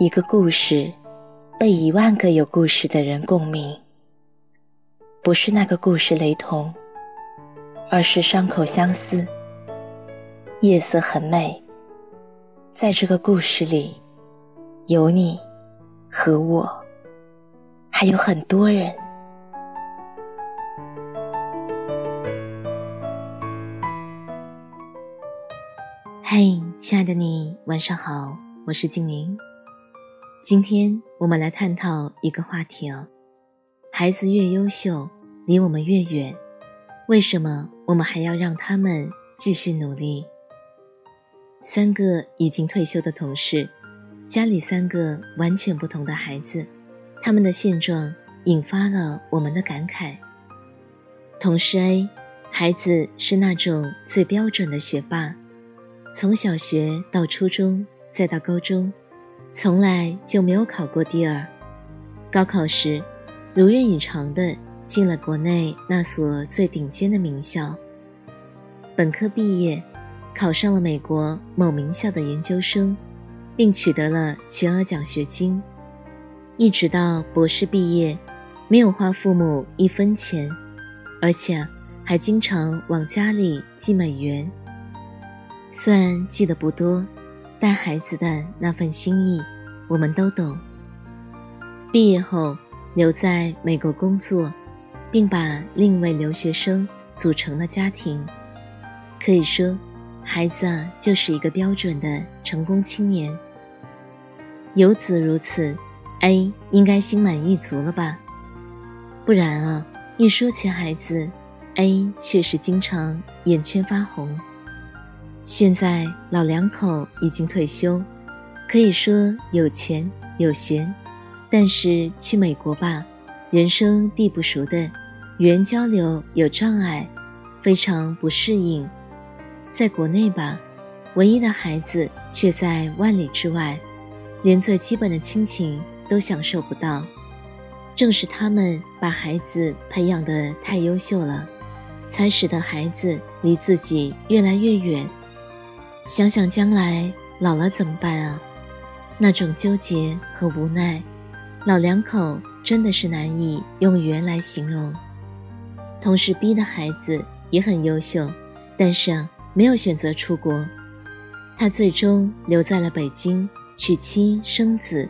一个故事，被一万个有故事的人共鸣。不是那个故事雷同，而是伤口相似。夜色很美，在这个故事里，有你和我，还有很多人。嘿，亲爱的你，晚上好，我是静宁。今天我们来探讨一个话题哦：孩子越优秀，离我们越远，为什么我们还要让他们继续努力？三个已经退休的同事，家里三个完全不同的孩子，他们的现状引发了我们的感慨。同事 A，孩子是那种最标准的学霸，从小学到初中，再到高中。从来就没有考过第二，高考时如愿以偿的进了国内那所最顶尖的名校。本科毕业，考上了美国某名校的研究生，并取得了全额奖学金。一直到博士毕业，没有花父母一分钱，而且还经常往家里寄美元。虽然寄的不多。带孩子的那份心意，我们都懂。毕业后留在美国工作，并把另一位留学生组成了家庭。可以说，孩子啊就是一个标准的成功青年。有子如此，A 应该心满意足了吧？不然啊，一说起孩子，A 却是经常眼圈发红。现在老两口已经退休，可以说有钱有闲，但是去美国吧，人生地不熟的，语言交流有障碍，非常不适应；在国内吧，唯一的孩子却在万里之外，连最基本的亲情都享受不到。正是他们把孩子培养得太优秀了，才使得孩子离自己越来越远。想想将来老了怎么办啊？那种纠结和无奈，老两口真的是难以用语言来形容。同事 B 的孩子也很优秀，但是啊，没有选择出国，他最终留在了北京娶妻生子。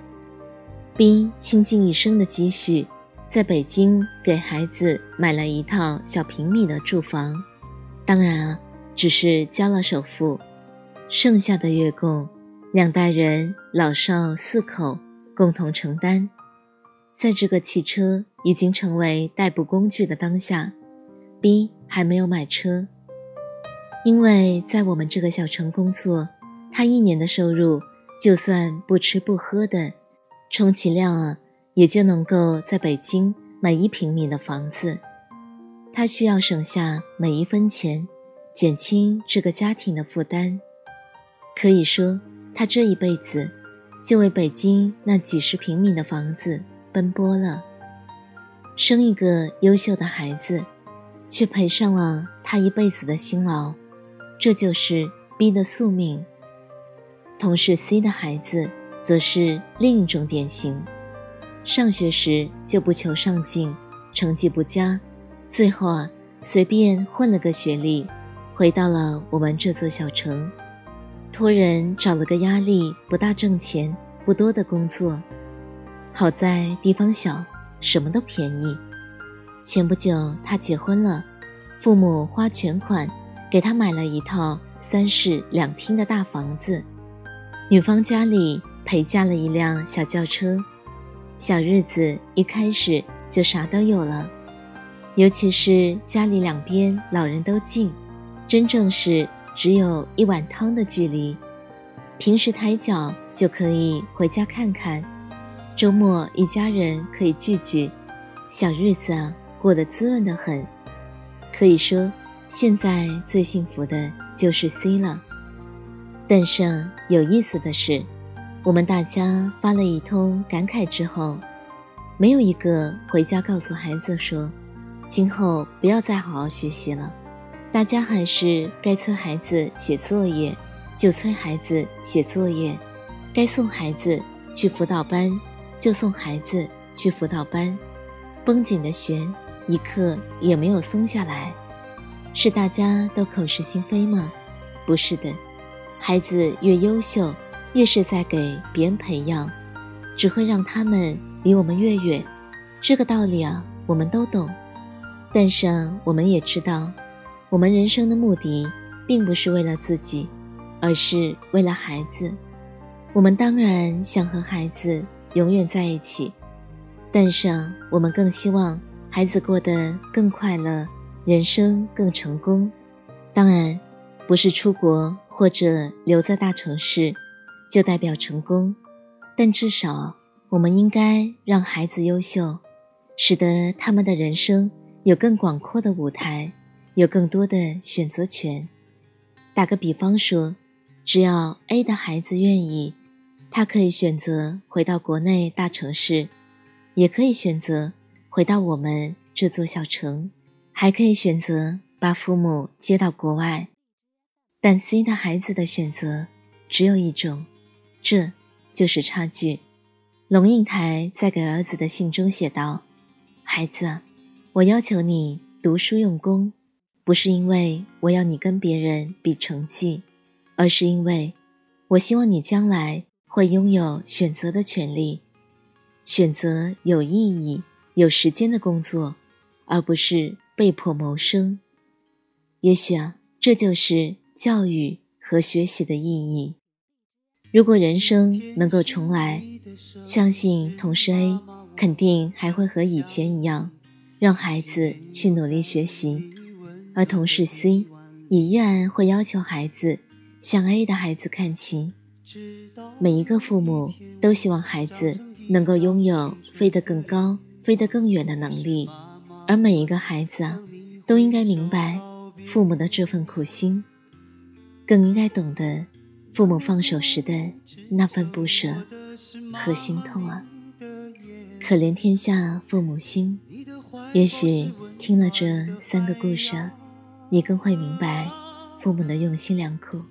B 倾尽一生的积蓄，在北京给孩子买了一套小平米的住房，当然啊，只是交了首付。剩下的月供，两代人老少四口共同承担。在这个汽车已经成为代步工具的当下，B 还没有买车，因为在我们这个小城工作，他一年的收入就算不吃不喝的，充其量啊，也就能够在北京买一平米的房子。他需要省下每一分钱，减轻这个家庭的负担。可以说，他这一辈子就为北京那几十平米的房子奔波了。生一个优秀的孩子，却赔上了他一辈子的辛劳，这就是 B 的宿命。同事 C 的孩子则是另一种典型，上学时就不求上进，成绩不佳，最后啊，随便混了个学历，回到了我们这座小城。托人找了个压力不大、挣钱不多的工作，好在地方小，什么都便宜。前不久他结婚了，父母花全款给他买了一套三室两厅的大房子，女方家里陪嫁了一辆小轿车，小日子一开始就啥都有了，尤其是家里两边老人都近，真正是。只有一碗汤的距离，平时抬脚就可以回家看看，周末一家人可以聚聚，小日子啊过得滋润的很。可以说，现在最幸福的就是 C 了。但是有意思的是，我们大家发了一通感慨之后，没有一个回家告诉孩子说，今后不要再好好学习了。大家还是该催孩子写作业就催孩子写作业，该送孩子去辅导班，就送孩子去辅导班，绷紧的弦一刻也没有松下来。是大家都口是心非吗？不是的，孩子越优秀，越是在给别人培养，只会让他们离我们越远。这个道理啊，我们都懂。但是啊，我们也知道，我们人生的目的并不是为了自己，而是为了孩子。我们当然想和孩子永远在一起，但是啊，我们更希望孩子过得更快乐。人生更成功，当然不是出国或者留在大城市就代表成功，但至少我们应该让孩子优秀，使得他们的人生有更广阔的舞台，有更多的选择权。打个比方说，只要 A 的孩子愿意，他可以选择回到国内大城市，也可以选择回到我们这座小城。还可以选择把父母接到国外，但 C 的孩子的选择只有一种，这就是差距。龙应台在给儿子的信中写道：“孩子，我要求你读书用功，不是因为我要你跟别人比成绩，而是因为我希望你将来会拥有选择的权利，选择有意义、有时间的工作，而不是。”被迫谋生，也许啊，这就是教育和学习的意义。如果人生能够重来，相信同事 A 肯定还会和以前一样，让孩子去努力学习；而同事 C 也依然会要求孩子向 A 的孩子看齐。每一个父母都希望孩子能够拥有飞得更高、飞得更远的能力。而每一个孩子啊，都应该明白父母的这份苦心，更应该懂得父母放手时的那份不舍和心痛啊！可怜天下父母心。也许听了这三个故事，你更会明白父母的用心良苦。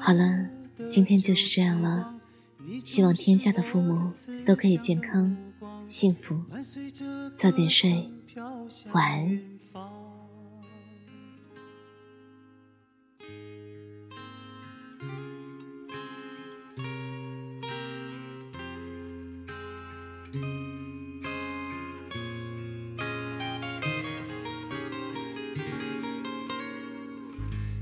好了，今天就是这样了。希望天下的父母都可以健康幸福，早点睡。晚安。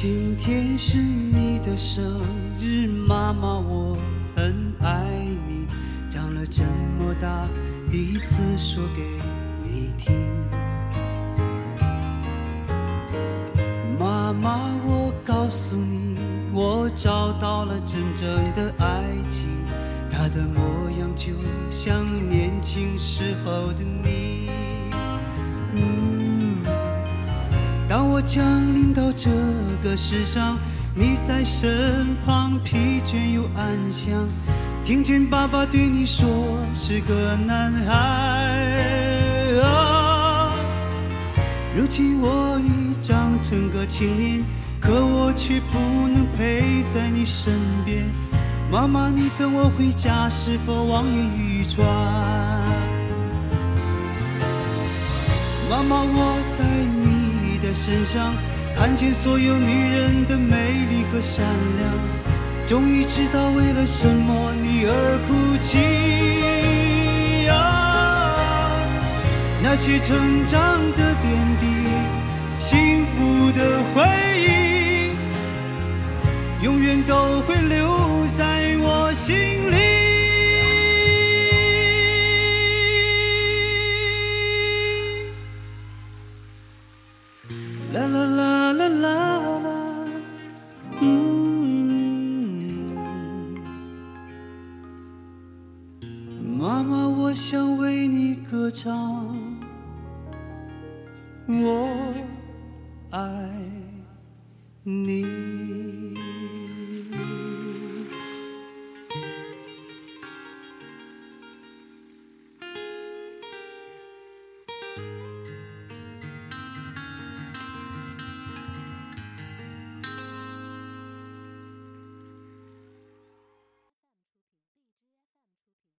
今天是你的生日，妈妈，我很爱你。长了这么大，第一次说给你听。妈妈，我告诉你，我找到了真正的爱情，它的模样就像年轻时候的你。嗯当我降临到这个世上，你在身旁，疲倦又安详。听见爸爸对你说是个男孩啊。如今我已长成个青年，可我却不能陪在你身边。妈妈，你等我回家，是否望眼欲穿？妈妈，我在你的身上看见所有女人的美丽和善良，终于知道为了什么你而哭泣啊！那些成长的点滴，幸福的回忆，永远都会留在我心里。你。